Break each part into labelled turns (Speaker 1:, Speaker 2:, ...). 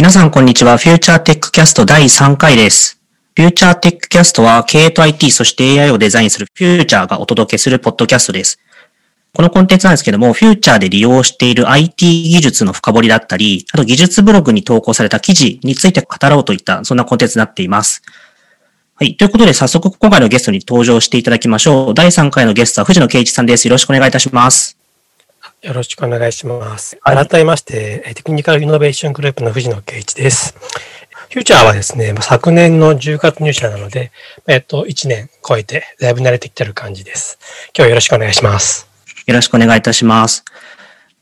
Speaker 1: 皆さんこんにちは。フューチャーテックキャスト第3回です。フューチャーテックキャストは経営と IT そして AI をデザインするフューチャーがお届けするポッドキャストです。このコンテンツなんですけども、フューチャーで利用している IT 技術の深掘りだったり、あと技術ブログに投稿された記事について語ろうといった、そんなコンテンツになっています。はい。ということで、早速今回のゲストに登場していただきましょう。第3回のゲストは藤野圭一さんです。よろしくお願いいたします。
Speaker 2: よろしくお願いします。改めまして、テクニカルイノベーショングループの藤野圭一です。フューチャーはですね、昨年の10月入社なので、えっと、1年超えて、だいぶ慣れてきてる感じです。今日はよろしくお願いします。
Speaker 1: よろしくお願いいたします。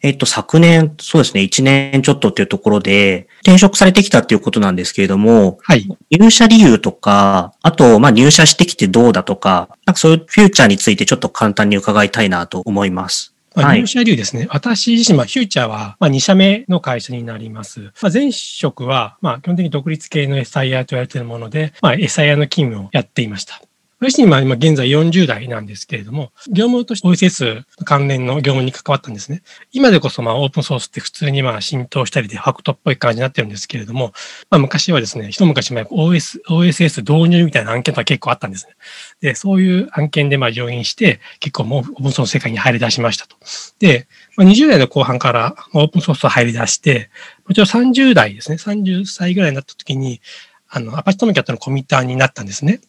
Speaker 1: えっと、昨年、そうですね、1年ちょっとっていうところで、転職されてきたっていうことなんですけれども、
Speaker 2: はい。
Speaker 1: 入社理由とか、あと、まあ、入社してきてどうだとか、なんかそういうフューチャーについてちょっと簡単に伺いたいなと思います。
Speaker 2: まあ、
Speaker 1: はい
Speaker 2: 入社理由ですね。私自身、まあ、フューチャーは、まあ、2社目の会社になります。まあ、前職は、まあ、基本的に独立系の SIR と言われているもので、まあ、SIR の勤務をやっていました。私今、今現在40代なんですけれども、業務として OSS 関連の業務に関わったんですね。今でこそまあオープンソースって普通にまあ浸透したりでファクトっぽい感じになってるんですけれども、まあ昔はですね、一昔前 OS、OSS 導入みたいな案件とか結構あったんですね。で、そういう案件でまあ上院して結構もうオープンソース世界に入り出しましたと。で、まあ、20代の後半からオープンソースを入り出して、もちろん30代ですね、30歳ぐらいになった時に、あの、アパッチトミキャットのコミッターになったんですね。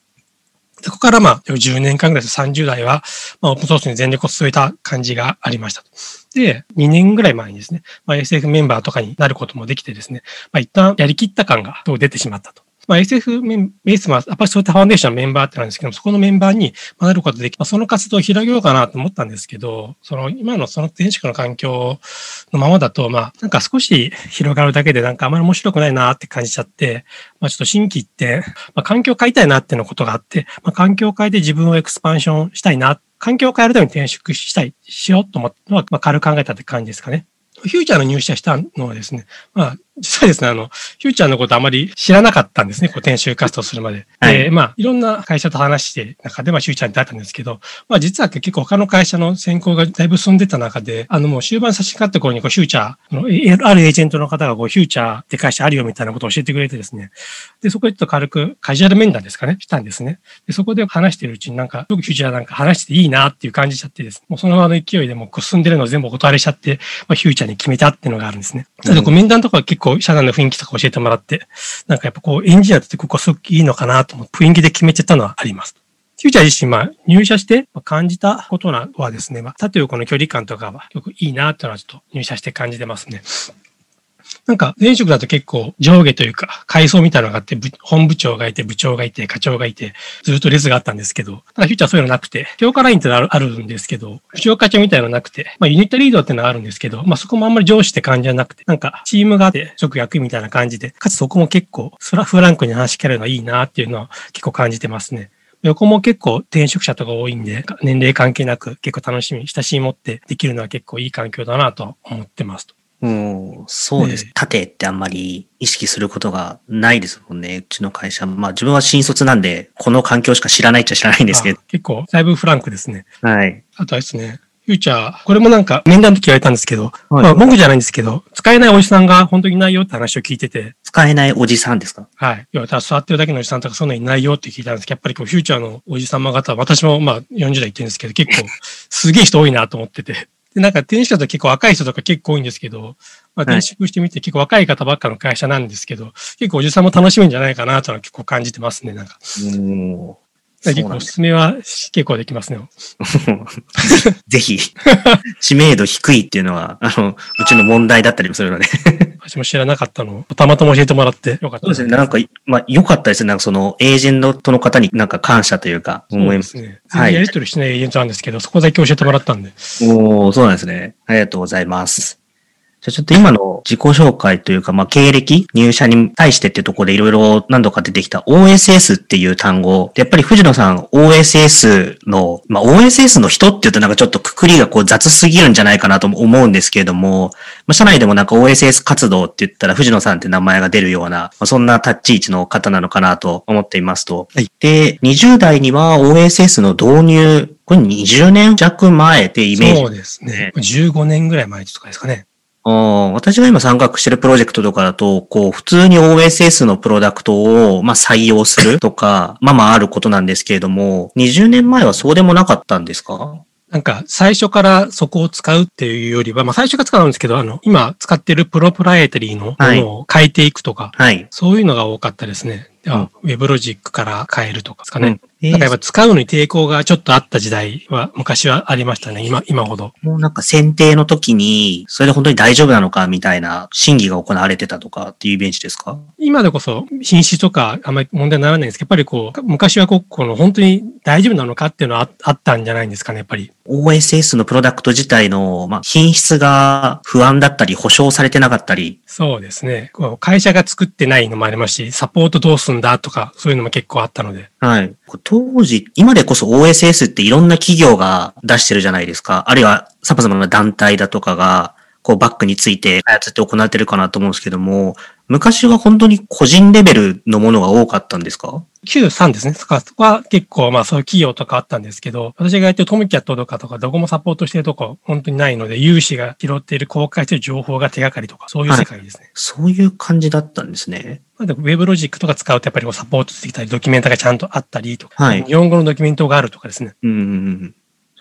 Speaker 2: そこからまあ10年間ぐらいです30代は、まあ、オープンソースに全力を注いだ感じがありましたと。で、2年ぐらい前にですね、まあ、SF メンバーとかになることもできてですね、まあ、一旦やりきった感が出てしまったと。まあ、SF メンベースは、アパシソータファンデーションのメンバーってなんですけども、そこのメンバーになることでき、まあ、その活動を広げようかなと思ったんですけど、その今のその前職の環境のままだと、まあ、なんか少し広がるだけでなんかあまり面白くないなって感じちゃって、まあちょっと新規って、まあ環境を変えたいなってのことがあって、まあ環境を変えて自分をエクスパンションしたいな、環境を変えるために転職したい、しようと思ったのは、まあ軽く考えたって感じですかね。フューチャーの入社したのはですね、まあ、実はですね、あの、フューチャーのことあまり知らなかったんですね、こう、転就活動するまで。
Speaker 1: はい
Speaker 2: で、まあ、いろんな会社と話して、中で、まあ、フューチャーに出会ったんですけど、まあ、実は結構他の会社の選考がだいぶ進んでた中で、あの、もう終盤差し掛かった頃に、こう、フューチャーの、えあるエージェントの方が、こう、フューチャーって会社あるよみたいなことを教えてくれてですね、で、そこでちょっと軽くカジュアル面談ですかね、したんですね。で、そこで話してるうちになんか、よくフューチャーなんか話していいなっていう感じちゃってですね、もうそのままの勢いでもうこう進んでるのを全部お断りしちゃって、まあ、フューチャーに決めたっていうのがあるんですね。なので、こう面談とかは結構社内の雰囲気とか教えてもらって、なんかやっぱこうエンジニアってここすごくいいのかなと思雰囲気で決めてたのはあります。フューチャー自身、まあ、入社して感じたことはですね、まあ、縦横の距離感とかはよくいいなっていうのはちょっと入社して感じてますね。なんか、前職だと結構上下というか、階層みたいなのがあって、本部長がいて、部長がいて、課長がいて、ずっと列があったんですけど、ただフューチャーそういうのなくて、強化ラインってあるんですけど、部長課長みたいなのなくて、まあユニットリードってのはあるんですけど、まあそこもあんまり上司って感じじゃなくて、なんかチームがあって、直役みたいな感じで、かつそこも結構、フラフランクに話しかけるのはいいなっていうのは結構感じてますね。横も結構転職者とか多いんで、年齢関係なく結構楽しみ、親しみ持ってできるのは結構いい環境だなと思ってますと。
Speaker 1: うん、そうです。
Speaker 2: ええ
Speaker 1: 縦ってあんまり意識することがないですもんね。うちの会社。まあ自分は新卒なんで、この環境しか知らないっちゃ知らないんですけど。
Speaker 2: あ結構、だいぶフランクですね。
Speaker 1: はい。
Speaker 2: あとはですね、フューチャー、これもなんか面談の時言われたんですけど、
Speaker 1: はい
Speaker 2: まあ文句じゃないんですけど、使えないおじさんが本当にいないよって話を聞いてて、
Speaker 1: 使えないおじさんですか？
Speaker 2: はい。要は、座ってるだけのおじさんとかそういうのいないよって聞いたんですけど、やっぱりこう、フューチャーのおじさま方、私もまあ40代言ってるんですけど、結構、すげえ人多いなと思ってて。で、なんか転職だと結構若い人とか結構多いんですけど、まあ転職してみて結構若い方ばっかの会社なんですけど、結構おじさんも楽しめるんじゃないかなとは結構感じてますね、なんか。
Speaker 1: うん。
Speaker 2: 結構おすすめは結構できますね。
Speaker 1: ぜひ、知名度低いっていうのは、あの、うちの問題だったりもするので。
Speaker 2: 私も知らなかったのをたまたま教えてもらってよかった
Speaker 1: そうですね。なんか、まあ、良かったですね。なんかその、エージェントの方になんか感謝というか、思います。
Speaker 2: すね。
Speaker 1: はい
Speaker 2: やり取りしないエージェントなんですけど、そこだけ教えてもらったんで。
Speaker 1: おーそうなんですね。ありがとうございます。じゃあちょっと今の自己紹介というか、まあ、経歴、入社に対してっていうところでいろいろ何度か出てきた OSS っていう単語。でやっぱり藤野さん OSS の、まあ、OSS の人って言うとなんかちょっとくくりがこう雑すぎるんじゃないかなと思うんですけれども、まあ、社内でもなんか OSS 活動って言ったら藤野さんって名前が出るような、まあ、そんな立ち位置の方なのかなと思っていますと。
Speaker 2: はい
Speaker 1: で、20代には OSS の導入、これ20年弱前ってイメージ
Speaker 2: そうですね。15年ぐらい前とかですかね。
Speaker 1: 私が今参画してるプロジェクトとかだと、こう、普通に OSS のプロダクトを、まあ、採用するとか、まあまああることなんですけれども、20年前はそうでもなかったんですか？
Speaker 2: なんか、最初からそこを使うっていうよりは、まあ最初から使うんですけど、あの、今使ってるプロプライエタリーのものを変えていくとか、
Speaker 1: はい。
Speaker 2: そういうのが多かったですね。あウェブロジックから変えるとかですかね。
Speaker 1: うん
Speaker 2: なんかやっぱ使うのに抵抗がちょっとあった時代は昔はありましたね。今、今ほど。
Speaker 1: もうなんか選定の時に、それで本当に大丈夫なのかみたいな審議が行われてたとかっていうイメージですか？
Speaker 2: 今でこそ品質とかあんまり問題にならないんですけど、やっぱりこう、昔はこう、この本当に大丈夫なのかっていうのはああったんじゃないんですかね、やっぱり。
Speaker 1: OSS のプロダクト自体の、まあ、品質が不安だったり、保証されてなかったり、
Speaker 2: そうですね。こう会社が作ってないのもありますし、サポートどうすんだとか、そういうのも結構あったので。
Speaker 1: はい。当時、今でこそ OSS っていろんな企業が出してるじゃないですか。あるいは様々な団体だとかが、こうバックについて開発って行われてるかなと思うんですけども、昔は本当に個人レベルのものが多かったんですか
Speaker 2: ？93ですね。そこは結構まあそういう企業とかあったんですけど、私がやってるトムキャットとかとかどこもサポートしてるとこ本当にないので、有志が拾っている公開している情報が手がかりとか、そういう世界ですね。
Speaker 1: そういう感じだったんですね。
Speaker 2: ウェブロジックとか使うとやっぱりこうサポートしてきたり、ドキュメントがちゃんとあったりとか、
Speaker 1: はい
Speaker 2: 日本語のドキュメントがあるとかですね。
Speaker 1: うんうんうん。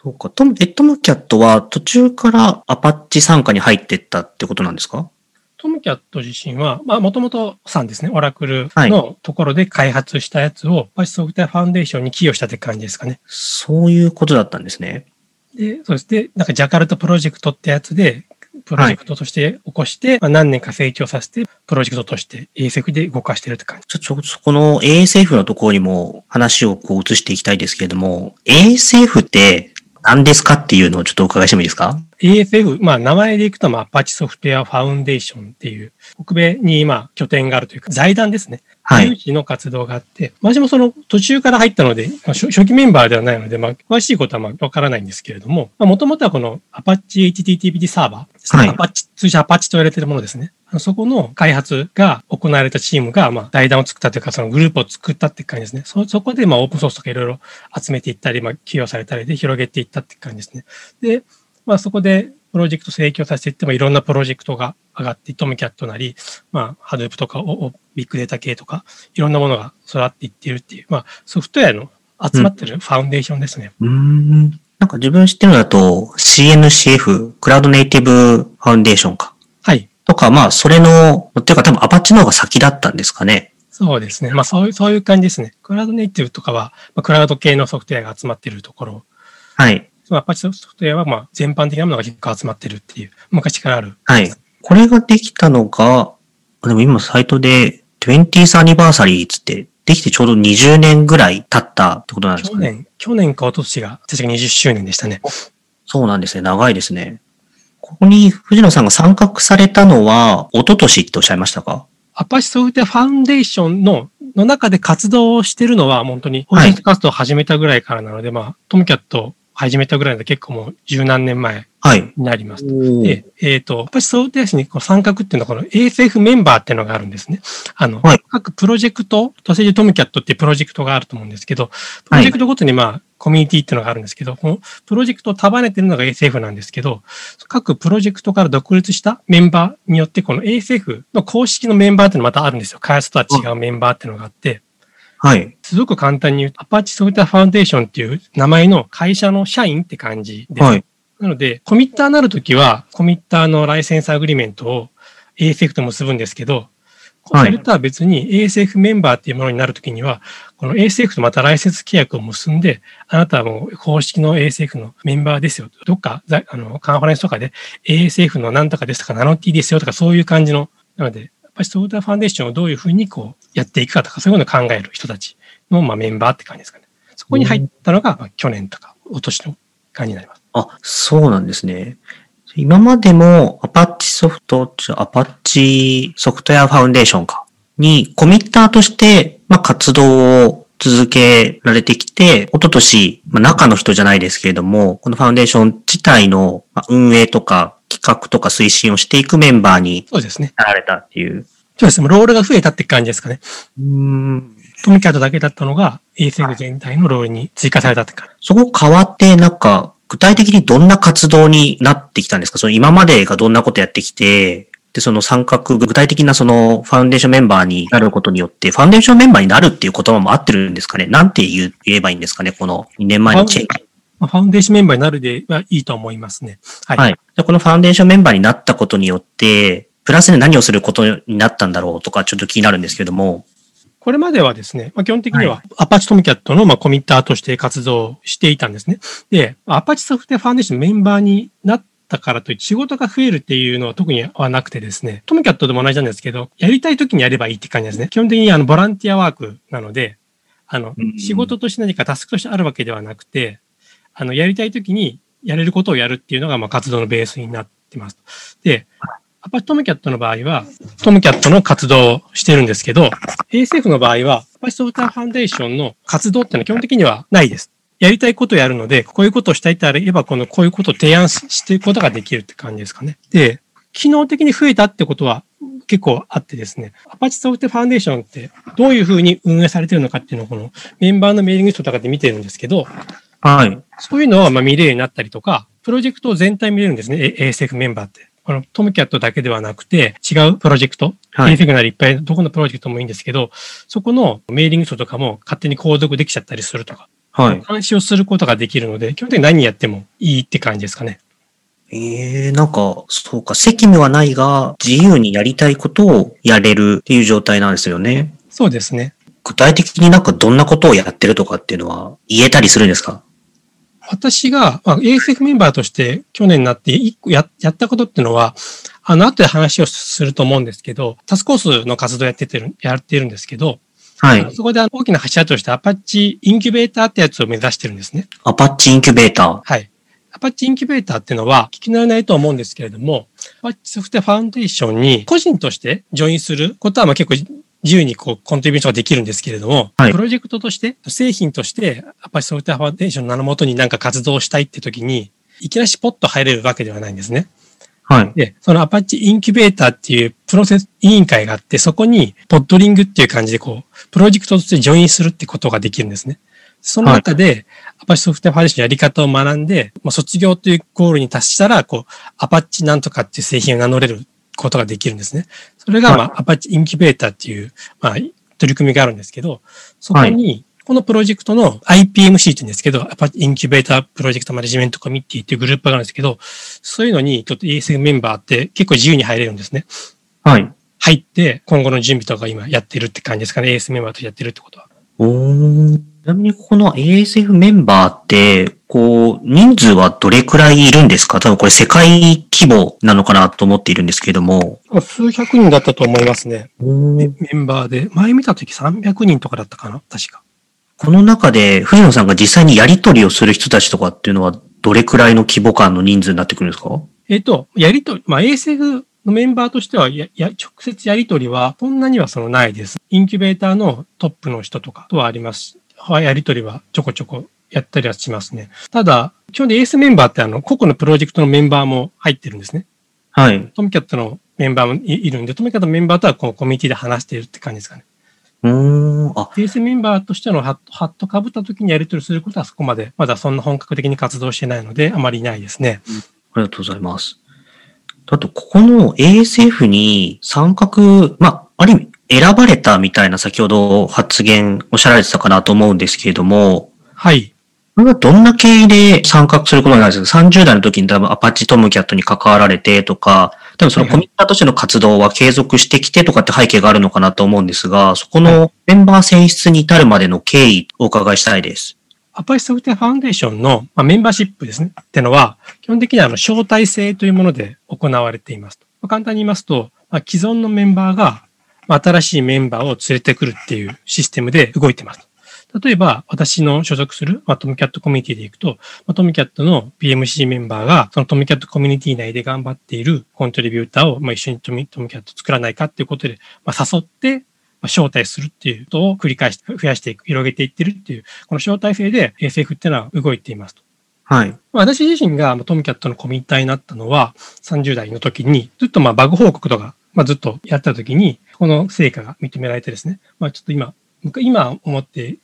Speaker 1: そうか。トム、え、トムキャットは途中からアパッチ参加に入ってったってことなんですか？
Speaker 2: トムキャット自身は、まあ、もともとさんですね、オラクル
Speaker 1: はい
Speaker 2: のところで開発したやつを、パチソフトウェアファウンデーションに寄与したって感じですかね。
Speaker 1: そういうことだったんですね。
Speaker 2: で、そうです。で、なんかジャカルトプロジェクトってやつで、プロジェクトとして起こして、まあ、何年か成長させて、プロジェクトとして ASF で動かしてるって感じ。
Speaker 1: ちょ、ちょ、そこの ASF のところにも話をこう移していきたいですけれども、ASF って何ですかっていうのをちょっとお伺いしてもいいですか
Speaker 2: ？ASF、まあ名前でいくと、まあ、アパッチソフトウェアファウンデーションっていう、北米に今拠点があるというか、財団ですね。
Speaker 1: はい
Speaker 2: 有志の活動があって、私もその途中から入ったので、まあ初初期メンバーではないので、まあ、詳しいことはまあわからないんですけれども、もともとはこの Apache HTTP サーバーですね、
Speaker 1: はい
Speaker 2: Apache 通称 Apache と言われているものですね。そこの開発が行われたチームが、まあ、財団を作ったというか、そのグループを作ったって感じですね。そ、そこで、まあ、オープンソースとかいろいろ集めていったり、まあ、起用されたりで広げていったって感じですね。で、まあ、そこで、プロジェクト成長させていっても、いろんなプロジェクトが上がって、トムキャットなり、まあ、ハドゥープとか、おおビッグデータ系とか、いろんなものが育っていっているっていう、まあ、ソフトウェアの集まってるファウンデーションですね。
Speaker 1: うーん。なんか自分知ってるのだと CNCF、クラウドネイティブファウンデーションか。
Speaker 2: はい。
Speaker 1: とか、まあ、それの、っていうか多分アパッチの方が先だったんですかね。
Speaker 2: そうですね。まあ、そういう、そういう感じですね。クラウドネイティブとかは、まあ、クラウド系のソフトウェアが集まっているところ。
Speaker 1: はい。
Speaker 2: まあ、アパッチソフトウェアは、まあ、全般的なものが結構集まってるっていう、昔からある。
Speaker 1: はい。これができたのが、でも今サイトで 20th anniversary つって、できてちょうど20年ぐらい経ったってことなんですかね。
Speaker 2: 去年、去年か一昨年が、確か20周年でしたね。
Speaker 1: そうなんですね。長いですね。ここに藤野さんが参画されたのは、一昨年っておっしゃいましたか？
Speaker 2: アパッチソフトウェアファウンデーションの、の中で活動をしてるのは、本当に、
Speaker 1: はい
Speaker 2: オープン活動を始めたぐらいからなので、まあ、トムキャット始めたぐらいで結構もう十何年前
Speaker 1: はい。
Speaker 2: になります。
Speaker 1: で
Speaker 2: で、えっ、と、アパッチソフトウェアにこう参画っていうのは、この ASF メンバーっていうのがあるんですね。あの、
Speaker 1: はい
Speaker 2: 各プロジェクト、都政治トムキャットっていうプロジェクトがあると思うんですけど、プロジェクトごとにまあ、コミュニティっていうのがあるんですけど、このプロジェクトを束ねてるのが ASF なんですけど、各プロジェクトから独立したメンバーによって、この ASF の公式のメンバーっていうのがまたあるんですよ。開発とは違うメンバーっていうのがあって、
Speaker 1: はい。
Speaker 2: すごく簡単に言うと、アパッチソフトウェアファウンデーションっていう名前の会社の社員って感じです。
Speaker 1: はい。
Speaker 2: なので、コミッターになるときは、コミッターのライセンスアグリメントを ASF と結ぶんですけど、
Speaker 1: はい
Speaker 2: それとは別に ASF メンバーっていうものになるときには、この ASF とまたライセンス契約を結んで、あなたはもう公式の ASF のメンバーですよ。どっか、ざあの、カンファレンスとかで ASF の何とかですとか、ナノ T ですよとか、そういう感じの、なので、アパッチソフトウェアファンデーションをどういうふうにこうやっていくかとか、そういうのを考える人たちの、まあ、メンバーって感じですかね。そこに入ったのが、去年とか、一昨年の感じになります。
Speaker 1: あ、そうなんですね。今までもアパッチソフト、アパッチソフトウェアファウンデーションか、にコミッターとして、まあ、活動を続けられてきて、一昨年、まあ、中の人じゃないですけれども、このファウンデーション自体の運営とか企画とか推進をしていくメンバーに
Speaker 2: そうですね。
Speaker 1: なられたっていう。
Speaker 2: そうですね。ロールが増えたって感じですかね。
Speaker 1: うーん
Speaker 2: トムキャットだけだったのが ASF 全体のロールに追加されたって感じ。
Speaker 1: そこ変わって、なんか、具体的にどんな活動になってきたんですか？その今までがどんなことやってきて、で、その参画、具体的なそのファウンデーションメンバーになることによって、ファウンデーションメンバーになるっていう言葉も合ってるんですかね？なんて言えばいいんですかね？この2年前のチェンジ。
Speaker 2: ファウンデーションメンバーになるではいいと思いますね。
Speaker 1: はい。はい。じゃこのファウンデーションメンバーになったことによって、プラスで何をすることになったんだろうとか、ちょっと気になるんですけども。
Speaker 2: これまではですね、まあ、基本的にはアパッチトムキャットのまあコミッターとして活動していたんですね。で、アパッチソフトウェアファウンデーションメンバーになったからといって仕事が増えるっていうのは特にはなくてですね、トムキャットでも同じなんですけど、やりたい時にやればいいって感じですね。基本的にあのボランティアワークなので、あの、仕事として何かタスクとしてあるわけではなくて、あの、やりたい時にやれることをやるっていうのがまあ活動のベースになってます。で、アパッチトムキャットの場合は、トムキャットの活動をしてるんですけど、ASF の場合は、アパッチソフトウェアファンデーションの活動っていうのは基本的にはないです。やりたいことをやるので、こういうことをしたいってあれば、この、こういうことを提案していくことができるって感じですかね。で、機能的に増えたってことは結構あってですね、アパッチソフトファンデーションってどういうふうに運営されてるのかっていうのをこのメンバーのメーリングストとかで見てるんですけど、
Speaker 1: はい。
Speaker 2: そういうのはまあ見れるようになったりとか、プロジェクトを全体見れるんですね、ASF メンバーって。このトムキャットだけではなくて、違うプロジェクト、はい、ASF なりいっぱいどこのプロジェクトもいいんですけど、そこのメーリング書とかも勝手に購読できちゃったりするとか、はい。監視をすることができるので、基本的に何やってもいいって感じですかね。
Speaker 1: ええー、なんか、そうか、責務はないが、自由にやりたいことをやれるっていう状態なんですよね。
Speaker 2: そうですね。
Speaker 1: 具体的になんかどんなことをやってるとかっていうのは言えたりするんですか？
Speaker 2: 私が、まあ、ASF メンバーとして去年になって一個ややったことっていうのは、あの、後で話をすると思うんですけど、タスコースの活動やっててる、やってるんですけど、
Speaker 1: はい。
Speaker 2: そこで大きな柱としてアパッチインキュベーターってやつを目指してるんですね。
Speaker 1: アパッチインキュベーター
Speaker 2: はい。アパッチインキュベーターっていうのは聞き慣れないと思うんですけれども、アパッチソフトファウンデーションに個人としてジョインすることはまあ結構自由にこうコントリビューションができるんですけれども、はい、プロジェクトとして、製品として、アパッチソフトファンデーションの名のもとになんか活動したいって時に、いきなりポッと入れるわけではないんですね。
Speaker 1: はい。
Speaker 2: で、そのアパッチインキュベーターっていうプロセス委員会があって、そこにポッドリングっていう感じでこう、プロジェクトとしてジョインするってことができるんですね。その中で、アパッチソフトウェアファンデーションのやり方を学んで、まあ、卒業というゴールに達したら、こう、アパッチなんとかっていう製品を名乗れることができるんですね。それが、まあ、アパッチインキュベーターっていう、まあ、取り組みがあるんですけど、そこに、このプロジェクトの IPMC って言うんですけど、アパッチインキュベータープロジェクトマネジメントコミッティっていうグループがあるんですけど、そういうのにちょっと ESM メンバーって結構自由に入れるんですね。
Speaker 1: はい。
Speaker 2: 入って、今後の準備とか今やってるって感じですかね。AS メンバーとやってるってことは。
Speaker 1: おー。ちなみにこの ASF メンバーって、こう、人数はどれくらいいるんですか？多分これ世界規模なのかなと思っているんですけれども。
Speaker 2: 数百人だったと思いますね。メンバーで。前見た時300人とかだったかな？確か。
Speaker 1: この中で、藤野さんが実際にやり取りをする人たちとかっていうのは、どれくらいの規模感の人数になってくるんですか？
Speaker 2: えっ、と、やりとり、まあ、ASF のメンバーとしてはや、や、直接やり取りは、そんなにはそのないです。インキュベーターのトップの人とかとはあります。やり取りはちょこちょこやったりはしますね。ただ、基本でエースメンバーってあの、個々のプロジェクトのメンバーも入ってるんですね。
Speaker 1: はい。
Speaker 2: トムキャットのメンバーもいるんで、トムキャットのメンバーとはこのコミュニティで話しているって感じですかね。
Speaker 1: うん。あ。
Speaker 2: エースメンバーとしてのハット、ハット被った時にやり取りすることはそこまで、まだそんな本格的に活動してないので、あまりないですね。
Speaker 1: うん、ありがとうございます。あと、ここの ASF に参画、まあ、ある意味、選ばれたみたいな先ほど発言おっしゃられてたかなと思うんですけれども、
Speaker 2: はい。
Speaker 1: これはどんな経緯で参画することになるんですか ?30 代の時に多分アパッチトムキャットに関わられてとか、多分そのコミッターとしての活動は継続してきてとかって背景があるのかなと思うんですが、そこのメンバー選出に至るまでの経緯をお伺いしたいです。
Speaker 2: アパッチソフトウェアファウンデーションの、まあ、メンバーシップですね。ってのは、基本的にはあの招待制というもので行われていますまあ、簡単に言いますと、まあ、既存のメンバーが、まあ、新しいメンバーを連れてくるっていうシステムで動いてます。例えば、私の所属する、まあ、トムキャットコミュニティで行くと、まあ、トムキャットの PMC メンバーが、そのトムキャットコミュニティ内で頑張っているコントリビューターを、まあ、一緒にトムトムキャット作らないかっていうことで、まあ、誘って、まあ、招待するっていうことを繰り返して、増やしていく、広げていってるっていう、この招待制で SF っていうのは動いていますと。
Speaker 1: はい。
Speaker 2: 私自身がトムキャットのコミッターになったのは30代の時に、ずっとまあバグ報告とか、まあ、ずっとやった時に、この成果が認められてですね、まあちょっと今、今思って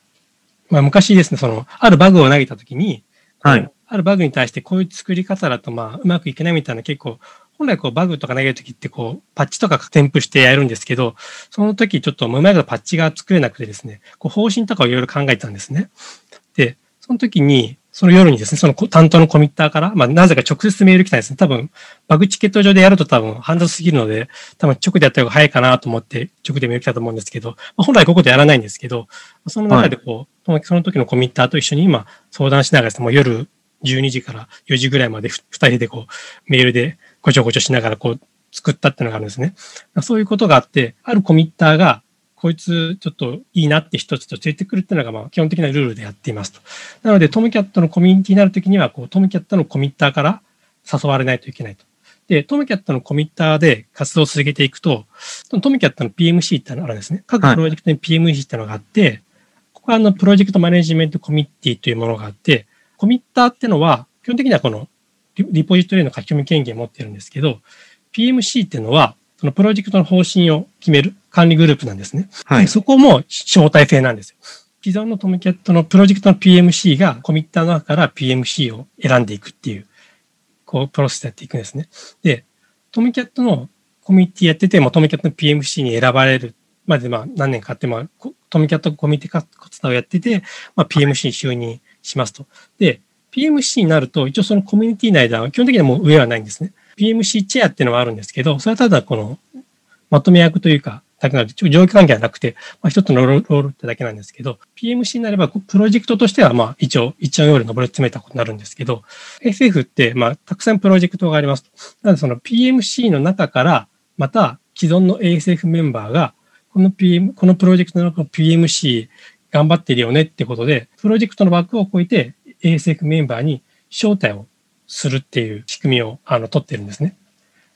Speaker 2: まあ、昔ですね、その、あるバグを投げたときに、
Speaker 1: はい。
Speaker 2: あるバグに対してこういう作り方だとまあうまくいけないみたいな結構本来こうバグとか投げるときってこうパッチとか添付してやるんですけど、その時ちょっとうまいことパッチが作れなくてですね、こう方針とかをいろいろ考えてたんですね。で、その時に、その夜にですね、その担当のコミッターから、まあ、なぜか直接メール来たんですね。多分、バグチケット上でやると多分、ハンドルすぎるので、多分直でやった方が早いかなと思って、直でメール来たと思うんですけど、まあ、本来ここでやらないんですけど、その中でこう、はい、その時のコミッターと一緒に今相談しながらですね、もう夜12時から4時ぐらいまで2人でこう、メールでごちょごちょしながらこう、作ったっていうのがあるんですね。そういうことがあって、あるコミッターが、こいつちょっといいなって一つと連れてくるっていうのが、まあ、基本的なルールでやっていますと。なので、トムキャットのコミュニティになるときには、こう、トムキャットのコミッターから誘われないといけないと。で、トムキャットのコミッターで活動を続けていくと、トムキャットの PMC ってのがあるんですね。各プロジェクトに PMC ってのがあって、はい、ここはあの、プロジェクトマネジメントコミッティというものがあって、コミッターってのは、基本的にはこのリポジトリの書き込み権限を持ってるんですけど、PMC ってのは、そのプロジェクトの方針を決める管理グループなんですね。はい。そこも招待制なんですよ。既存のトムキャットのプロジェクトの PMC がコミッターの中から PMC を選んでいくっていう、こう、プロセスやっていくんですね。で、トムキャットのコミュニティやってても、トムキャットの PMC に選ばれるまで、まあ、何年かあって、まあ、トムキャットコミュニティ活動をやってて、まあ、PMC に就任しますと。で、PMC になると、一応そのコミュニティ内では基本的にはもう上はないんですね。PMC チェアっていうのはあるんですけど、それはただこのまとめ役というか、だけなので、上下関係はなくて、まあ、一つのロールってだけなんですけど、PMC になれば、プロジェクトとしては、まあ、一応、一応より上り詰めたことになるんですけど、SF って、まあ、たくさんプロジェクトがあります。なので、その PMC の中から、また、既存の ASF メンバーが、この PM、このプロジェクトの PMC 頑張ってるよねってことで、プロジェクトの枠を超えて ASF メンバーに招待をするっていう仕組みをあの取ってるんですね。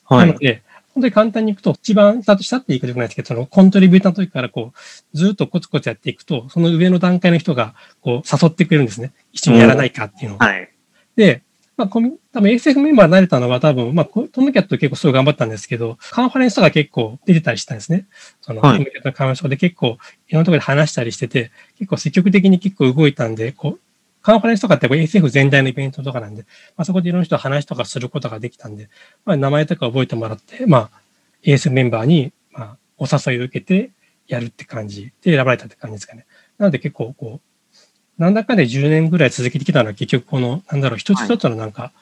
Speaker 2: はい。なので、本当に簡単にいくと、一番スタートしたって言い方じゃないですけど、そのコントリビューターの時からこう、ずっとコツコツやっていくと、その上の段階の人がこう誘ってくれるんですね。一緒にやらないかっていうのを。はい。で、まあ、多分 ASF メンバーになれたのは多分、まあ、トムキャット結構すごい頑張ったんですけど、カンファレンスとか結構出てたりしたんですね。その、トムキャットのカンファレンスで結構いろんなところで話したりしてて、結構積極的に結構動いたんで、こう、カンファレンスとかって ASF 全体のイベントとかなんで、まあ、そこでいろんな人と話とかすることができたんで、まあ、名前とか覚えてもらって、まあ、ASF メンバーに、まあ、お誘いを受けてやるって感じで選ばれたって感じですかね。なので結構こう、なんだかで10年ぐらい続けてきたのは結局この、なんだろう、一つ一つのなんか、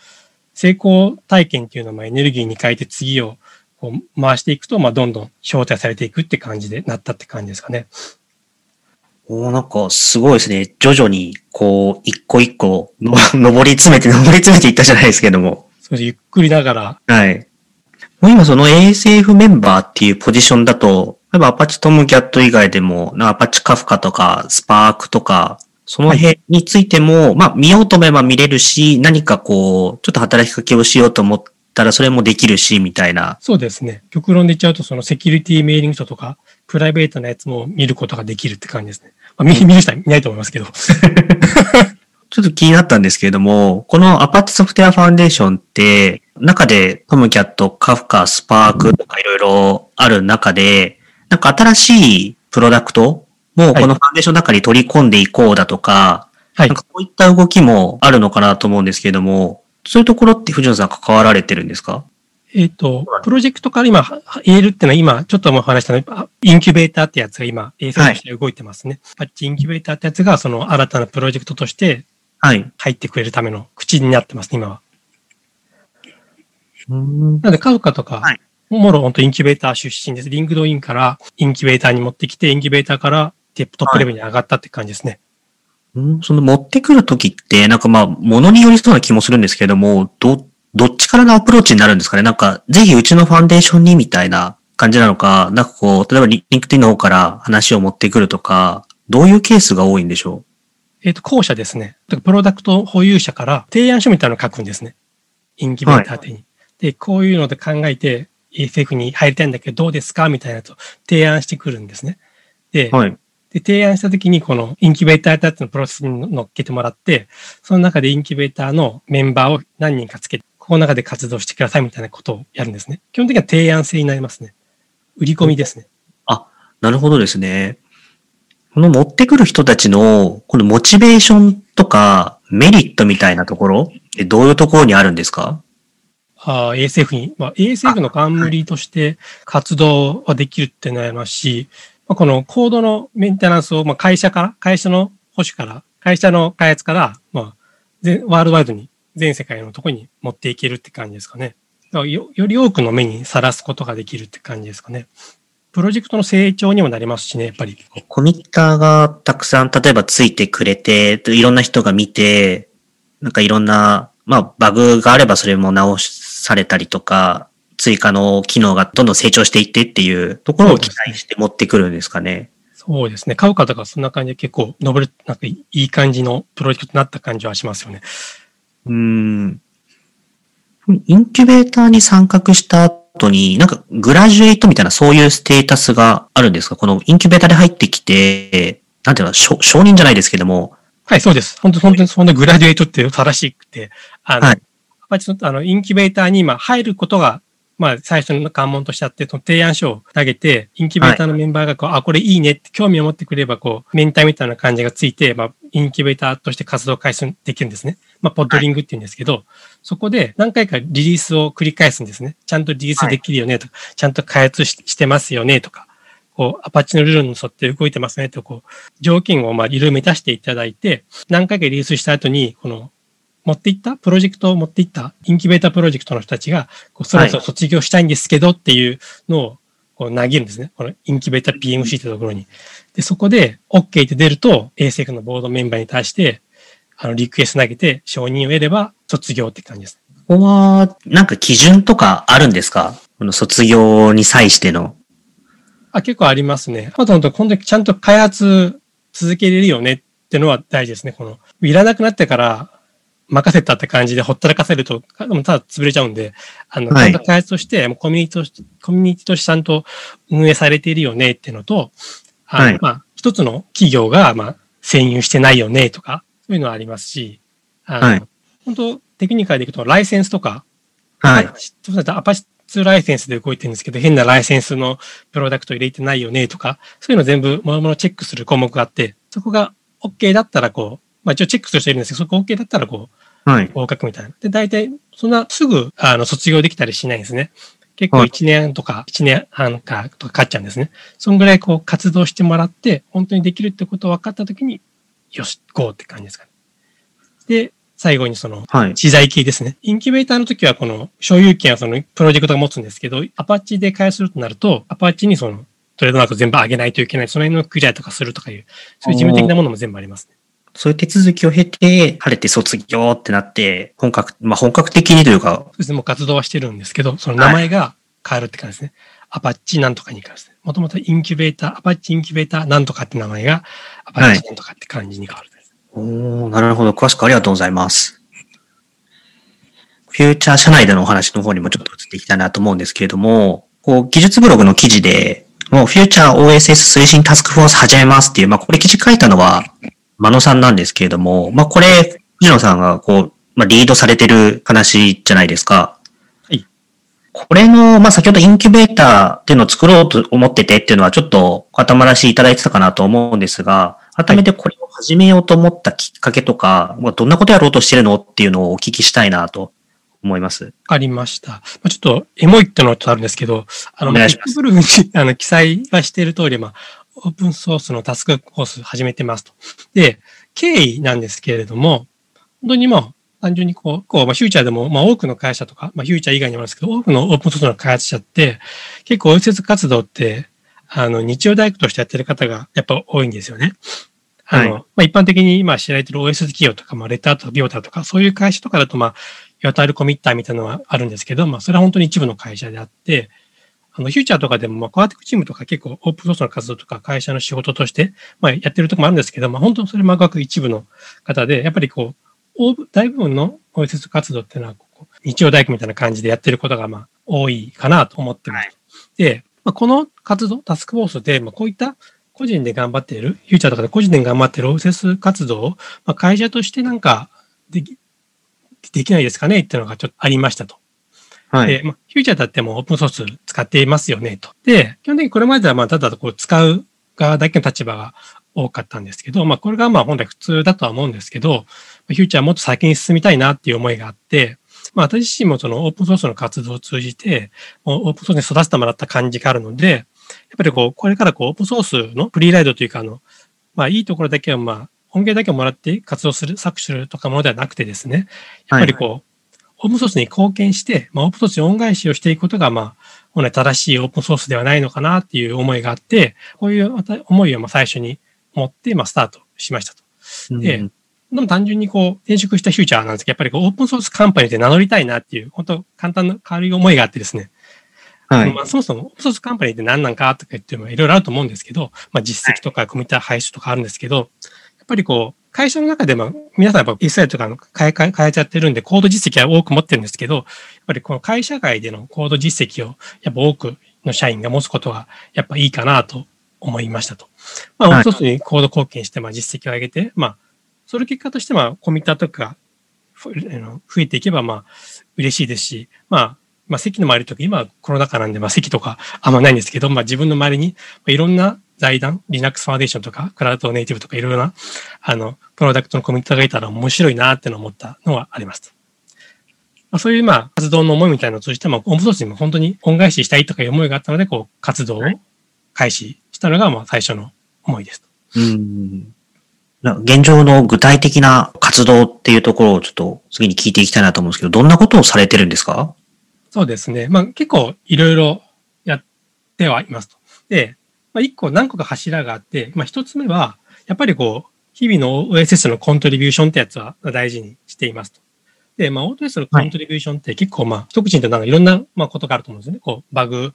Speaker 2: 成功体験っていうのをエネルギーに変えて次をこう回していくと、まあ、どんどん招待されていくって感じでなったって感じですかね。
Speaker 1: おなんかすごいですね。徐々に、こう、一個一個の、登り詰めて、登り詰めていったじゃないですけども。
Speaker 2: そうゆっくりながら。
Speaker 1: はい。もう今その ASF メンバーっていうポジションだと、例えばアパッチトムキャット以外でも、アパッチカフカとか、スパークとか、その辺についても、はい、まあ見ようと思えば見れるし、何かこう、ちょっと働きかけをしようと思ったらそれもできるし、みたいな。
Speaker 2: そうですね。極論で言っちゃうと、そのセキュリティメーリングとか、プライベートなやつも見ることができるって感じですね。まあ、見る人はいないと思いますけど。
Speaker 1: ちょっと気になったんですけれども、このアパッチソフトウェアファンデーションって、中でトムキャット、カフカ、スパークとかいろいろある中で、なんか新しいプロダクトもこのファンデーションの中に取り込んでいこうだとか、はい、なんかこういった動きもあるのかなと思うんですけれども、そういうところって藤野さん関わられてるんですか？
Speaker 2: えっ、ー、と、プロジェクトから今、言えるっていうのは今、ちょっとも話したのインキュベーターってやつが今、映像として動いてますね。パッチインキュベーターってやつが、その新たなプロジェクトとして、入ってくれるための口になってます、今は。なので、カフカとか、はい、もろ本当インキュベーター出身です。リンクドインからインキュベーターに持ってきて、インキュベーターからトップレベルに上がったって感じですね。
Speaker 1: はい、その持ってくるときって、なんかまあ、ものによりそうな気もするんですけども、ど、どっちからのアプローチになるんですかね？なんか、ぜひうちのファンデーションにみたいな感じなのか、なんかこう、例えばリンクドインの方から話を持ってくるとか、どういうケースが多いんでしょう？
Speaker 2: えっ、と、後者ですね。プロダクト保有者から提案書みたいなのを書くんですね。インキュベーター宛に、はい。で、こういうので考えて EFF に入りたいんだけどどうですか？みたいなと提案してくるんですね。で、はい、で提案したときにこのインキュベーターってのプロセスに乗っけてもらって、その中でインキュベーターのメンバーを何人かつけて、この中で活動してくださいみたいなことをやるんですね。基本的には提案制になりますね。売り込みですね。
Speaker 1: あ、なるほどですね。この持ってくる人たちの、このモチベーションとか、メリットみたいなところえどういうところにあるんですか？
Speaker 2: あ ASF に、まあ、ASF の冠として活動はできるってなりますし、まあ、このコードのメンテナンスを、まあ、会社から、会社の保守から、会社の開発から、まあ、ワールドワイドに、全世界のとこに持っていけるって感じですかね。よより多くの目にさらすことができるって感じですかね。プロジェクトの成長にもなりますしね、やっぱり。
Speaker 1: コミッターがたくさん、例えばついてくれて、いろんな人が見て、なんかいろんな、まあ、バグがあればそれも直されたりとか、追加の機能がどんどん成長していってっていうところを期待して持ってくるんですかね。
Speaker 2: そうですね。買う方がそんな感じで結構、登る、なんかいい感じのプロジェクトになった感じはしますよね。
Speaker 1: うん。インキュベーターに参画した後に、なんかグラジュエイトみたいなそういうステータスがあるんですか？このインキュベーターで入ってきて、なんていうの、承認じゃないですけども。
Speaker 2: はい、そうです。本当本当にそんなグラジュエイトって正しくて、あの、はい、アパチのあのインキュベーターに今入ることがまあ、最初の関門としてあって、その提案書を投げて、インキュベーターのメンバーがこう、はい、あ、これいいねって興味を持ってくれば、こう、メンターみたいな感じがついて、まあ、インキュベーターとして活動開始できるんですね。まあ、ポッドリングって言うんですけど、はい、そこで何回かリリースを繰り返すんですね。ちゃんとリリースできるよねとか、はい、ちゃんと開発してますよねとか、こう、アパッチのルールに沿って動いてますねと、こう、条件をまあ、いろいろ満たしていただいて、何回かリリースした後に、この、持っていったプロジェクトを持っていったインキュベータープロジェクトの人たちが、こうそろそろ卒業したいんですけどっていうのをこう投げるんですね。このインキュベーター PMC ってところに。で、そこで OK って出ると ASEC のボードメンバーに対して、あの、リクエスト投げて承認を得れば卒業って感じです。
Speaker 1: ここは、なんか基準とかあるんですか？この卒業に際しての。
Speaker 2: あ、結構ありますね。あと本当、本当にちゃんと開発続けれるよねってのは大事ですね。この、いらなくなってから任せたって感じでほったらかせると、ただ潰れちゃうんで、あの、開発として、コミュニティとして、コミュニティとしてちゃんと運営されているよねっていうのと、はい、まあ、一つの企業が、まあ、占有してないよねとか、そういうのはありますし、あの、はい、本当テクニカルでいくと、ライセンスとか、はい。アパッチライセンスで動いてるんですけど、変なライセンスのプロダクト入れてないよねとか、そういうの全部、もろもろチェックする項目があって、そこが OK だったら、こう、まあ一応チェックする人いるんですけど、そこ OK だったらこう、はい。合格みたいな。で、大体、そんなすぐ、あの、卒業できたりしないんですね。結構1年とか1年半かとかかっちゃうんですね。そんぐらいこう活動してもらって、本当にできるってことを分かったときに、よし、ゴーって感じですかね。で、最後にその、資材系ですね。はい、インキュベーターの時はこの、所有権はその、プロジェクトが持つんですけど、アパッチで開発するとなると、アパッチにその、トレードマーク全部上げないといけない、その辺のクリアとかするとかいう、そういう事務的なものも全部ありますね。
Speaker 1: そういう手続きを経て、晴れて卒業ってなって、本格、まあ本格的にというか。
Speaker 2: そうですね、もう活動はしてるんですけど、その名前が変わるって感じですね。はい、アパッチなんとかに変わるですね。もともとインキュベーター、アパッチインキュベーターなんとかって名前が、アパッチなんとかって感じに変わるです。
Speaker 1: はい、おなるほど。詳しくありがとうございます。フューチャー社内でのお話の方にもちょっと移っていきたいなと思うんですけれども、こう、技術ブログの記事で、もうフューチャー OSS 推進タスクフォース始めますっていう、まあこれ記事書いたのは、真野さんなんですけれども、まあこれ、藤野さんがこう、まあリードされてる話じゃないですか。はい。これの、まあ先ほどインキュベーターっていうのを作ろうと思っててっていうのはちょっと頭出しいただいてたかなと思うんですが、改めてこれを始めようと思ったきっかけとか、まあ、どんなことやろうとしてるのっていうのをお聞きしたいなと思います。
Speaker 2: ありました。まあ、ちょっとエモいってのはちょっとあるんですけど、あの、ブルグにあの記載はしている通り、まあ、オープンソースのタスクコース始めてますと。で、経緯なんですけれども、本当にまあ、単純にこう、こう、まあ、フューチャーでも、まあ、多くの会社とか、まあ、フューチャー以外にもあるんですけど、多くのオープンソースの開発者って、結構、応接活動って、あの、日曜大工としてやってる方がやっぱ多いんですよね。あの、はい、まあ、一般的に今知られてる OS 企業とか、まあ、レターとかビオタとか、そういう会社とかだと、まあ、ヨタールコミッターみたいなのはあるんですけど、まあ、それは本当に一部の会社であって、あの、フューチャーとかでも、まあ、コアテックチームとか結構オープンソースの活動とか会社の仕事として、まあ、やってるとこもあるんですけど、まあ、本当それまごく一部の方で、やっぱりこう、大部分の OSS 活動っていうのは、こう日曜大工みたいな感じでやってることが、まあ、多いかなと思ってます。はい、で、まあ、この活動、タスクフォースで、まあ、こういった個人で頑張っている、フューチャーとかで個人で頑張っている OSS 活動を、まあ、会社としてなんかでき、できないですかねっていうのがちょっとありましたと。はい。で、まあ、フューチャーだってもオープンソース使っていますよね、と。で、基本的にこれまではまあ、ただこう使う側だけの立場が多かったんですけど、まあこれがまあ本来普通だとは思うんですけど、フューチャーもっと先に進みたいなっていう思いがあって、まあ私自身もそのオープンソースの活動を通じて、オープンソースに育ててもらった感じがあるので、やっぱりこう、これからこうオープンソースのフリーライドというか、あの、まあいいところだけはまあ、音源だけをもらって活動する、搾取するとかものではなくてですね、やっぱりこう、はいオープンソースに貢献して、まあ、オープンソースに恩返しをしていくことが、まあ、本来正しいオープンソースではないのかなっていう思いがあって、こういう思いをまあ最初に持って、まあ、スタートしましたと。で、でも単純にこう、転職したフューチャーなんですけど、やっぱりこう、オープンソースカンパニーで名乗りたいなっていう、本当簡単な軽い思いがあってですね。はい。まあ、そもそもオープンソースカンパニーって何なんかとか言ってもいろいろあると思うんですけど、まあ、実績とかコミッター配出とかあるんですけど、やっぱりこう、会社の中でも、皆さんやっぱ SI とかの変え、変えちゃってるんで、コード実績は多く持ってるんですけど、やっぱりこの会社外でのコード実績を、やっぱ多くの社員が持つことが、やっぱいいかなと思いましたと。まあ、一つにコード貢献して、まあ、実績を上げて、まあ、その結果として、まあ、コミッターとか増えていけば、まあ、嬉しいですし、まあ、まあ、席の周りとか、今コロナ禍なんで、まあ、席とかあんまないんですけど、まあ、自分の周りに、まあ、いろんな財団、Linux ファーデーションとか、クラウドネイティブとかいろいろな、あの、プロダクトのコミュニティがいたら面白いなって思ったのはあります。まあ、そういう、まあ、活動の思いみたいなのを通じて、まあ、オープンソースにも本当に恩返ししたいとかいう思いがあったので、こう、活動を開始したのが、まあ、最初の思いです。
Speaker 1: うん。現状の具体的な活動っていうところをちょっと次に聞いていきたいなと思うんですけど、どんなことをされてるんですか？
Speaker 2: そうですね。まあ結構いろいろやってはいますと。で、まあ、一個何個か柱があって、まあ、一つ目は、やっぱりこう、日々の OSS のコントリビューションってやつは大事にしていますと。で、まあ、OSS のコントリビューションって結構、まあ、一口に言うとなんかいろんな、まあ、ことがあると思うんですよね。こう、バグ、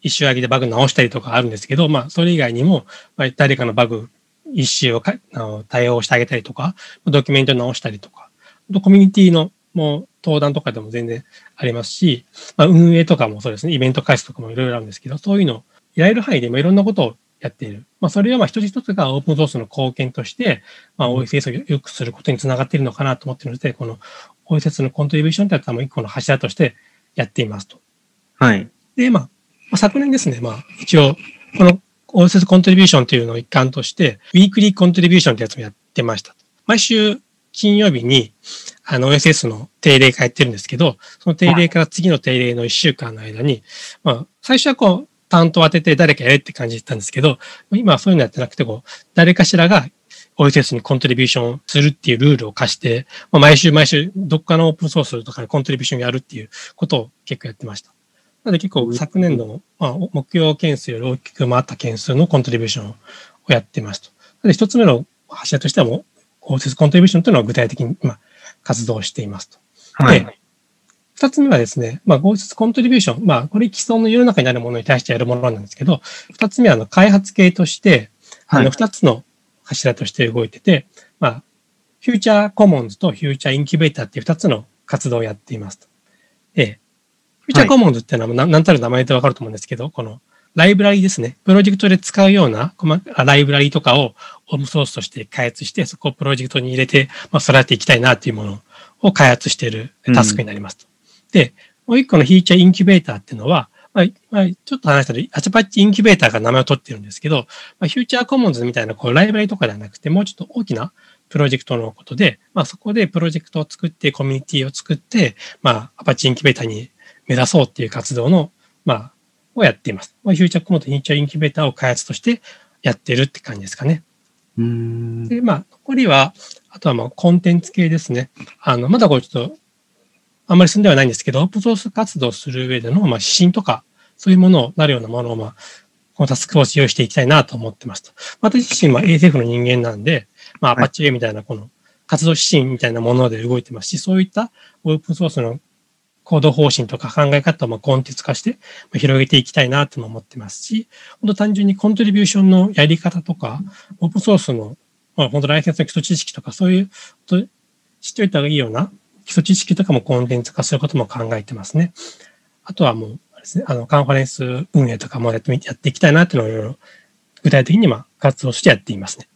Speaker 2: 一周上げでバグ直したりとかあるんですけど、まあ、それ以外にも、まあ、誰かのバグ一周をかあの対応してあげたりとか、ドキュメント直したりとか、コミュニティのもう登壇とかでも全然ありますし、まあ、運営とかもそうですね、イベント開始とかもいろいろあるんですけど、そういうのをいられる範囲で、まあ、いろんなことをやっている。まあ、それはまあ一つ一つがオープンソースの貢献として、まあ、OSS を良くすることにつながっているのかなと思っているので、この OSS のコントリビューションというのは一個の柱としてやっていますと。
Speaker 1: はい。
Speaker 2: で、まあ、昨年ですね、まあ、一応、この OSS コントリビューションというのを一環として、ウィークリーコントリビューションというやつもやってました。毎週金曜日に、あの OSS の定例会やってるんですけど、その定例から次の定例の1週間の間に、まあ、最初はこう、担当当てて誰かやれって感じだったんですけど、今はそういうのやってなくて、こう、誰かしらが OSS にコントリビューションするっていうルールを課して、まあ、毎週毎週どっかのオープンソースとかでコントリビューションやるっていうことを結構やってました。なので結構昨年度の、まあ、目標件数より大きく回った件数のコントリビューションをやってますと。で、一つ目の柱としてはもう、OSS コントリビューションというのは具体的に今活動していますと。はい。二つ目はですね、まあ、合説コントリビューション。まあ、これ既存の世の中になるものに対してやるものなんですけど、二つ目は、あの、開発系として、あの、二つの柱として動いてて、まあ、フューチャーコモンズとフューチャーインキュベーターっていう二つの活動をやっていますと。で、フューチャーコモンズっていうのは、何たる名前でわかると思うんですけど、この、ライブラリですね。プロジェクトで使うようなライブラリとかをオープンソースとして開発して、そこをプロジェクトに入れて、まあ、育てていきたいなっていうものを開発しているタスクになりますと。で、もう一個のフィーチャーインキュベーターっていうのは、まあ、まあ、ちょっと話したら、アチャパッチインキュベーターが名前を取ってるんですけど、まあ、フューチャーコモンズみたいなこうライブラリとかではなくて、もうちょっと大きなプロジェクトのことで、まあ、そこでプロジェクトを作って、コミュニティを作って、まあ、アパッチインキュベーターに目指そうっていう活動の、まあ、をやっています。まあ、フューチャーコモンズ、フューチャーインキュベーターを開発としてやってるって感じですかね。
Speaker 1: うん
Speaker 2: で、まあ、残りは、あとはまあ、コンテンツ系ですね。あの、まだこれちょっとあんまり進んではないんですけど、オープンソース活動する上での、まあ、指針とか、そういうものをなるようなものを、まあ、このタスクフォース用意していきたいなと思ってますと。私自身は ASF の人間なんで、まあ、アパッチ A みたいなこの活動指針みたいなもので動いてますし、そういったオープンソースの行動方針とか考え方をまあコンテンツ化して広げていきたいなとも思ってますし、本当単純にコントリビューションのやり方とか、オープンソースの、まあ、本当ライセンスの基礎知識とか、そういう、知っておいた方がいいような基礎知識とかもコンテンツ化することも考えてますね。あとはもう、あれですね、あの、カンファレンス運営とかもやってみやっていきたいなっていうのをいろいろ具体的にまあ活動してやっていますね。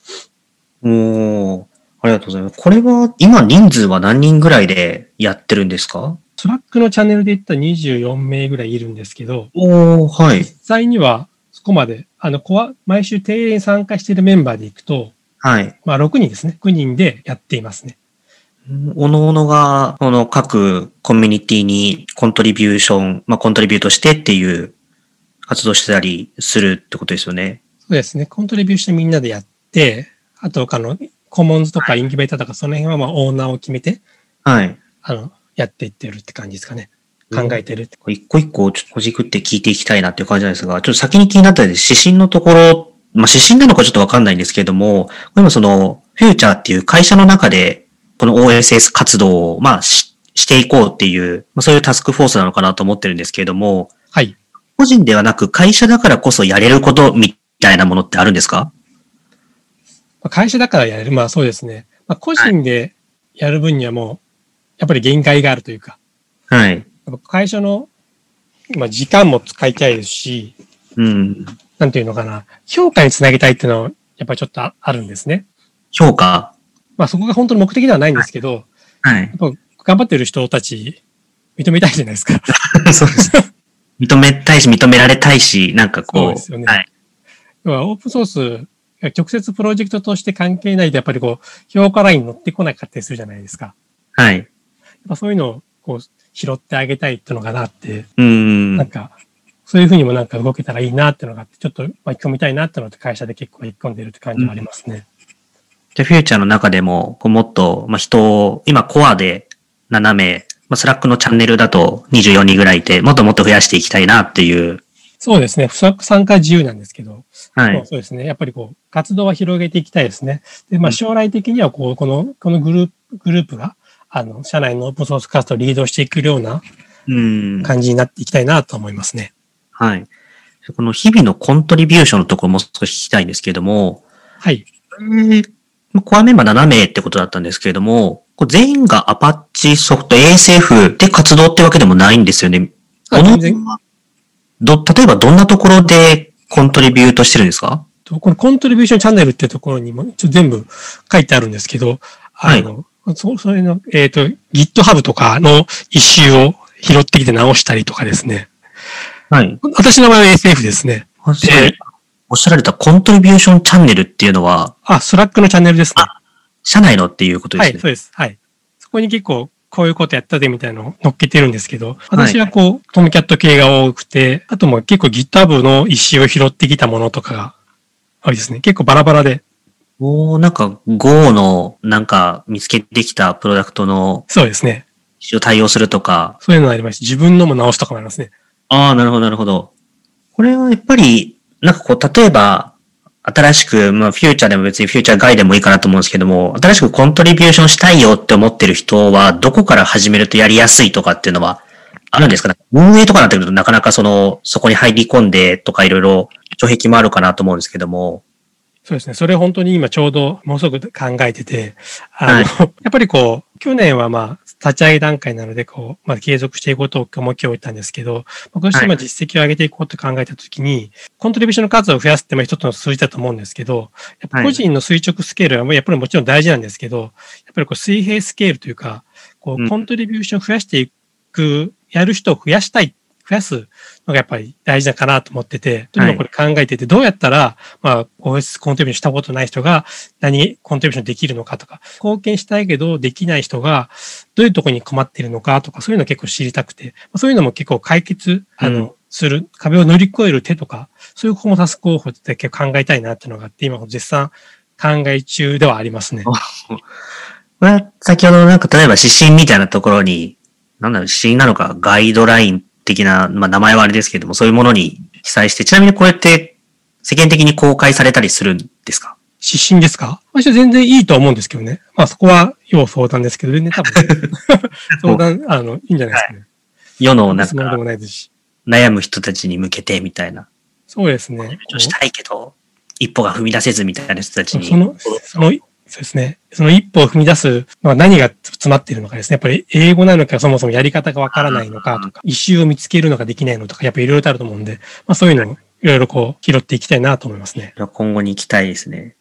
Speaker 1: おありがとうございます。これは、今人数は何人ぐらいでやってるんですか？
Speaker 2: スラックのチャンネルで言ったら24名ぐらいいるんですけど、
Speaker 1: おはい。
Speaker 2: 実際には、そこまで、あの、毎週定例に参加しているメンバーでいくと、
Speaker 1: はい。
Speaker 2: まあ、6人ですね。6人でやっていますね。
Speaker 1: おのおのが、この各コミュニティにコントリビューション、まあ、コントリビュートしてっていう活動してたりするってことですよね。
Speaker 2: そうですね。コントリビューしてみんなでやって、あと、あの、コモンズとかインキュベーターとか、その辺はまあオーナーを決めて、
Speaker 1: はい。
Speaker 2: あの、やっていってるって感じですかね。考えてるって。
Speaker 1: 一個一個ちょっとほじくって聞いていきたいなっていう感じなんですが、ちょっと先に気になったので、指針のところ、まあ、指針なのかちょっとわかんないんですけれども、今その、フューチャーっていう会社の中で、この OSS 活動を、まあ、ししていこうっていう、まあ、そういうタスクフォースなのかなと思ってるんですけれども、
Speaker 2: はい。
Speaker 1: 個人ではなく会社だからこそやれることみたいなものってあるんですか？
Speaker 2: まあ会社だからやれる。まあそうですね。まあ個人でやる分にはもう、やっぱり限界があるというか、
Speaker 1: はい。
Speaker 2: 会社の、まあ時間も使いたいですし、
Speaker 1: うん。
Speaker 2: なんていうのかな、評価につなげたいっていうのは、やっぱりちょっとああるんですね。
Speaker 1: 評価？
Speaker 2: まあそこが本当の目的ではないんですけど、
Speaker 1: はい。
Speaker 2: やっぱ頑張ってる人たち、認めたいじゃないですか。
Speaker 1: そうです。認めたいし、認められたいし、なんかこう。
Speaker 2: そうですよね
Speaker 1: はい。
Speaker 2: オープンソースが直接プロジェクトとして関係ないと、やっぱりこう、評価ラインに乗ってこなかったりするじゃないですか。
Speaker 1: はい。
Speaker 2: やっぱそういうのをこう拾ってあげたいっていうのがなって、
Speaker 1: うん。
Speaker 2: なんか、そういうふうにもなんか動けたらいいなっていうのがあって、ちょっと巻き込みたいなっていうのって会社で結構引っ込んでるって感じはありますね。
Speaker 1: じゃあ、フューチャーの中でも、こうもっと、まあ、人を、今コアで7名、まあ、スラックのチャンネルだと24人ぐらいいて、もっともっと増やしていきたいなっていう。
Speaker 2: そうですね。参加自由なんですけど、
Speaker 1: はい。
Speaker 2: そうですね。やっぱりこう、活動は広げていきたいですね。で、まあ将来的にはこう、この、このグループ、グループが、あの、社内のオープンソース活動をリードしていくような
Speaker 1: うん。
Speaker 2: 感じになっていきたいなと思いますね。
Speaker 1: はい。この日々のコントリビューションのところも少し聞きたいんですけれども、
Speaker 2: はい。
Speaker 1: えーコアメンバー7名ってことだったんですけれども、全員がアパッチソフト ASF で活動ってわけでもないんですよね。
Speaker 2: あ全然
Speaker 1: ど、例えばどんなところでコントリビュートしてるんですか？
Speaker 2: とこのコントリビューションチャンネルってところにも一応全部書いてあるんですけど、あの、そそれの、えっ、と、GitHub とかのイシューを拾ってきて直したりとかですね。
Speaker 1: はい。
Speaker 2: 私の場合は ASF ですね。
Speaker 1: あそれおっしゃられたコントリビューションチャンネルっていうのは、
Speaker 2: あ、スラックのチャンネルですね。
Speaker 1: 社内のっていうことで
Speaker 2: はい、
Speaker 1: すね。
Speaker 2: そうです。はい。そこに結構、こういうことやったでみたいなのを乗っけてるんですけど、私はこう、トムキャット系が多くて、あともう結構 GitHub の一周を拾ってきたものとかが多いですね。結構バラバラで。
Speaker 1: おーなんか Go のなんか見つけてきたプロダクトの
Speaker 2: そうですね。
Speaker 1: 一応対応するとか。
Speaker 2: そういうのありますし、自分のも直すとかもありますね。
Speaker 1: ああ、なるほど、なるほど。これはやっぱり、なんかこう、例えば、新しく、まあ、フューチャーでも別にフューチャー外でもいいかなと思うんですけども、新しくコントリビューションしたいよって思ってる人は、どこから始めるとやりやすいとかっていうのは、あるんですか？ね運営とかになってくるとなかなかその、そこに入り込んでとかいろいろ、障壁もあるかなと思うんですけども、
Speaker 2: そうですね。それ本当に今ちょうどものすごく考えてて、あの、
Speaker 1: はい。
Speaker 2: やっぱりこう、去年はまあ、立ち上げ段階なので、こう、まあ、継続していくことを目標を置いたんですけど、今年今実績を上げていこうと考えたときに、コントリビューションの数を増やすってまあ一つの数字だと思うんですけど、やっぱ個人の垂直スケールはやっぱりもちろん大事なんですけど、やっぱりこう水平スケールというか、こ
Speaker 1: うん。
Speaker 2: う、コントリビューションを増やしていく、やる人を増やしたい、増やすのがやっぱり大事だかなと思ってて、というのをこれ考えてて、どうやったら、まあ、OS コントリビューションしたことない人が何コントリビューションできるのかとか、貢献したいけどできない人がどういうところに困っているのかとか、そういうのを結構知りたくて、まあそういうのも結構解決、あの、
Speaker 1: うん
Speaker 2: する、壁を乗り越える手とか、そういう項目タスク候補って結構考えたいなっていうのがあって、今絶賛考え中ではありますね。
Speaker 1: これは先ほどなんか例えば指針みたいなところに、なんだろう、指針なのかガイドライン的な、まあ名前はあれですけども、そういうものに記載して、ちなみにこれって世間的に公開されたりするんですか？
Speaker 2: 指針ですか？私は全然いいと思うんですけどね。まあそこは要相談ですけど、全然多分、相談、あの、いいんじゃないですかね。
Speaker 1: 世のなん
Speaker 2: そもので
Speaker 1: か
Speaker 2: もないですし。
Speaker 1: 悩む人たちに向けてみたいな。
Speaker 2: そうですね。
Speaker 1: したいけど、一歩が踏み出せずみたいな人たちに。
Speaker 2: その、その、そうですね。その一歩を踏み出すのは何が詰まっているのかですね。やっぱり英語なのか、そもそもやり方がわからないのかとか、一周を見つけるのができないのとか、やっぱりいろいろとあると思うんで、まあそういうのをいろいろこう拾っていきたいなと思いますね。
Speaker 1: 今後に行きたいですね。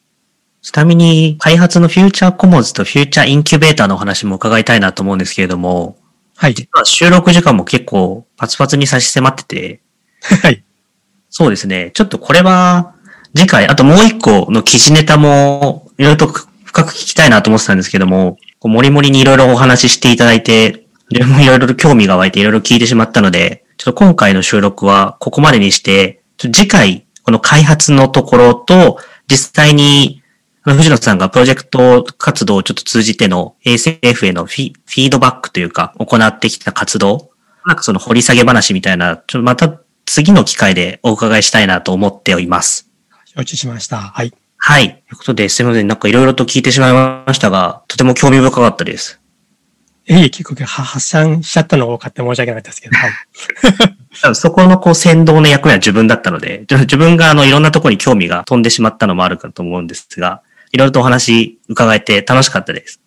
Speaker 1: ちなみに、開発のフューチャーコモンズとフューチャーインキュベーターのお話も伺いたいなと思うんですけれども、
Speaker 2: はい。
Speaker 1: 実は収録時間も結構パツパツに差し迫ってて、
Speaker 2: はい。
Speaker 1: そうですね。ちょっとこれは、次回、あともう一個の記事ネタも、いろいろと深く聞きたいなと思ってたんですけども、こうもりもりにいろいろお話ししていただいて、いろいろ興味が湧いていろいろ聞いてしまったので、ちょっと今回の収録はここまでにして、次回、この開発のところと、実際に、藤野さんがプロジェクト活動をちょっと通じての ASF へのフィフィードバックというか、行ってきた活動、なんかその掘り下げ話みたいな、ちょっとまた次の機会でお伺いしたいなと思っております。
Speaker 2: 承知しました。はい。
Speaker 1: はい。ということで、すみません。なんかいろいろと聞いてしまいましたが、とても興味深かったです。
Speaker 2: ええ、結構は発散しちゃったのが多かった申し訳なかったですけど、はい。
Speaker 1: そこのこう先導の役目は自分だったので、自分があのいろんなところに興味が飛んでしまったのもあるかと思うんですが、いろいろとお話伺えて楽しかったです。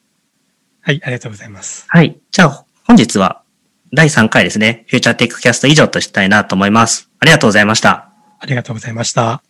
Speaker 2: はい、ありがとうございます。
Speaker 1: はい。じゃあ、本日は第3回ですね。フューチャーテックキャスト以上としたいなと思います。ありがとうございました。
Speaker 2: ありがとうございました。